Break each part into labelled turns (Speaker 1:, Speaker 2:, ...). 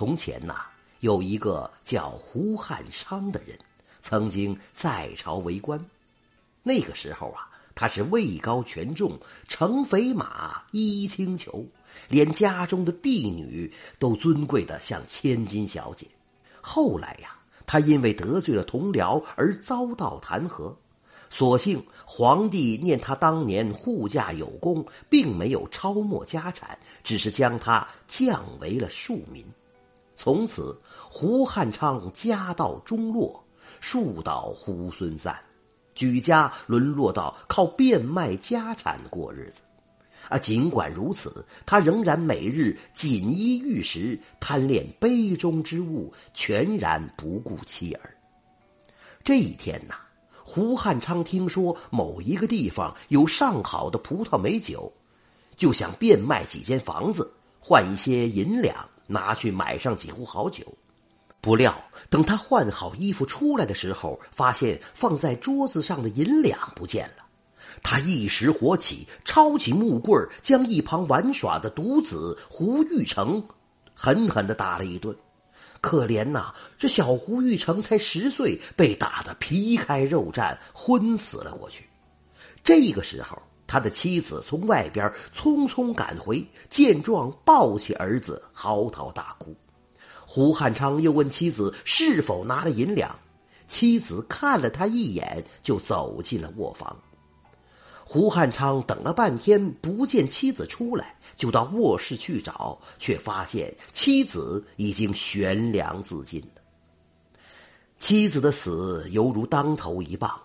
Speaker 1: 从前呐，有一个叫胡汉昌的人，曾经在朝为官。那个时候啊，他是位高权重，乘肥马，衣轻裘，连家中的婢女都尊贵的像千金小姐。后来呀，他因为得罪了同僚而遭到弹劾。所幸皇帝念他当年护驾有功，并没有抄没家产，只是将他降为了庶民。从此，胡汉昌家道中落，树倒猢狲散，举家沦落到靠变卖家产过日子。啊，尽管如此，他仍然每日锦衣玉食，贪恋杯中之物，全然不顾妻儿。这一天呐。胡汉昌听说某一个地方有上好的葡萄美酒，就想变卖几间房子，换一些银两，拿去买上几壶好酒。不料等他换好衣服出来的时候，发现放在桌子上的银两不见了。他一时火起，抄起木棍将一旁玩耍的独子胡玉成狠狠的打了一顿。可怜呐，这小胡玉成才十岁，被打得皮开肉绽，昏死了过去。这个时候，他的妻子从外边匆匆赶回，见状抱起儿子，嚎啕大哭。胡汉昌又问妻子是否拿了银两，妻子看了他一眼，就走进了卧房。胡汉昌等了半天不见妻子出来，就到卧室去找，却发现妻子已经悬梁自尽了。妻子的死犹如当头一棒，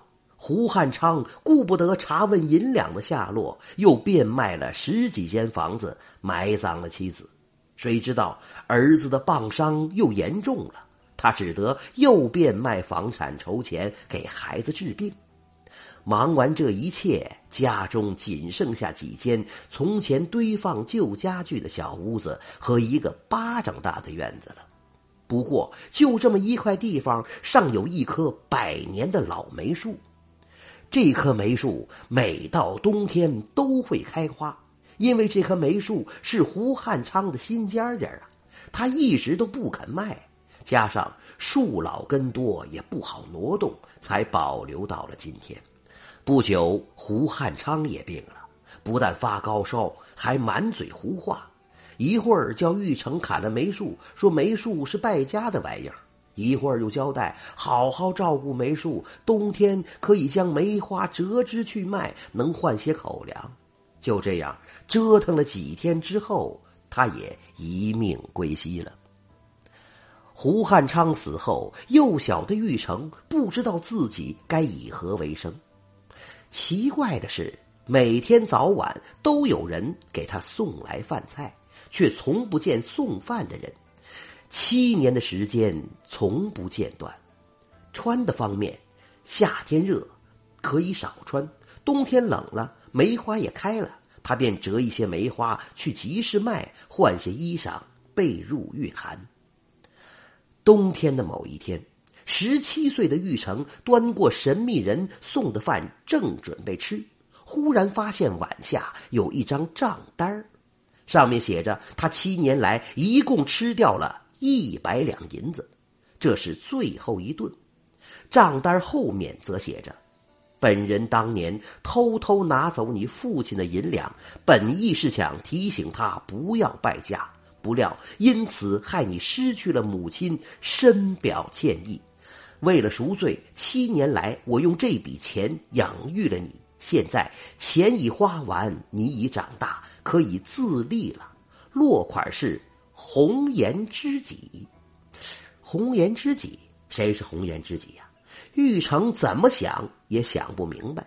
Speaker 1: 胡汉昌顾不得查问银两的下落，又变卖了十几间房子埋葬了妻子。谁知道儿子的棒伤又严重了，他只得又变卖房产筹钱给孩子治病。忙完这一切，家中仅剩下几间从前堆放旧家具的小屋子和一个巴掌大的院子了。不过，就这么一块地方，尚有一棵百年的老梅树。这棵梅树每到冬天都会开花，因为这棵梅树是胡汉昌的新家家啊，他一直都不肯卖。加上树老根多，也不好挪动，才保留到了今天。不久，胡汉昌也病了，不但发高烧，还满嘴胡话。一会儿叫玉成砍了梅树，说梅树是败家的玩意儿；一会儿又交代好好照顾梅树，冬天可以将梅花折枝去卖，能换些口粮。就这样折腾了几天之后，他也一命归西了。胡汉昌死后，幼小的玉成不知道自己该以何为生。奇怪的是，每天早晚都有人给他送来饭菜，却从不见送饭的人。七年的时间从不间断。穿的方面，夏天热可以少穿，冬天冷了梅花也开了，他便折一些梅花去集市卖，换些衣裳被褥御寒。冬天的某一天。十七岁的玉成端过神秘人送的饭，正准备吃，忽然发现碗下有一张账单上面写着他七年来一共吃掉了一百两银子，这是最后一顿。账单后面则写着：“本人当年偷偷拿走你父亲的银两，本意是想提醒他不要败家，不料因此害你失去了母亲，深表歉意。”为了赎罪，七年来我用这笔钱养育了你。现在钱已花完，你已长大，可以自立了。落款是红颜知己。红颜知己，谁是红颜知己呀？玉成怎么想也想不明白。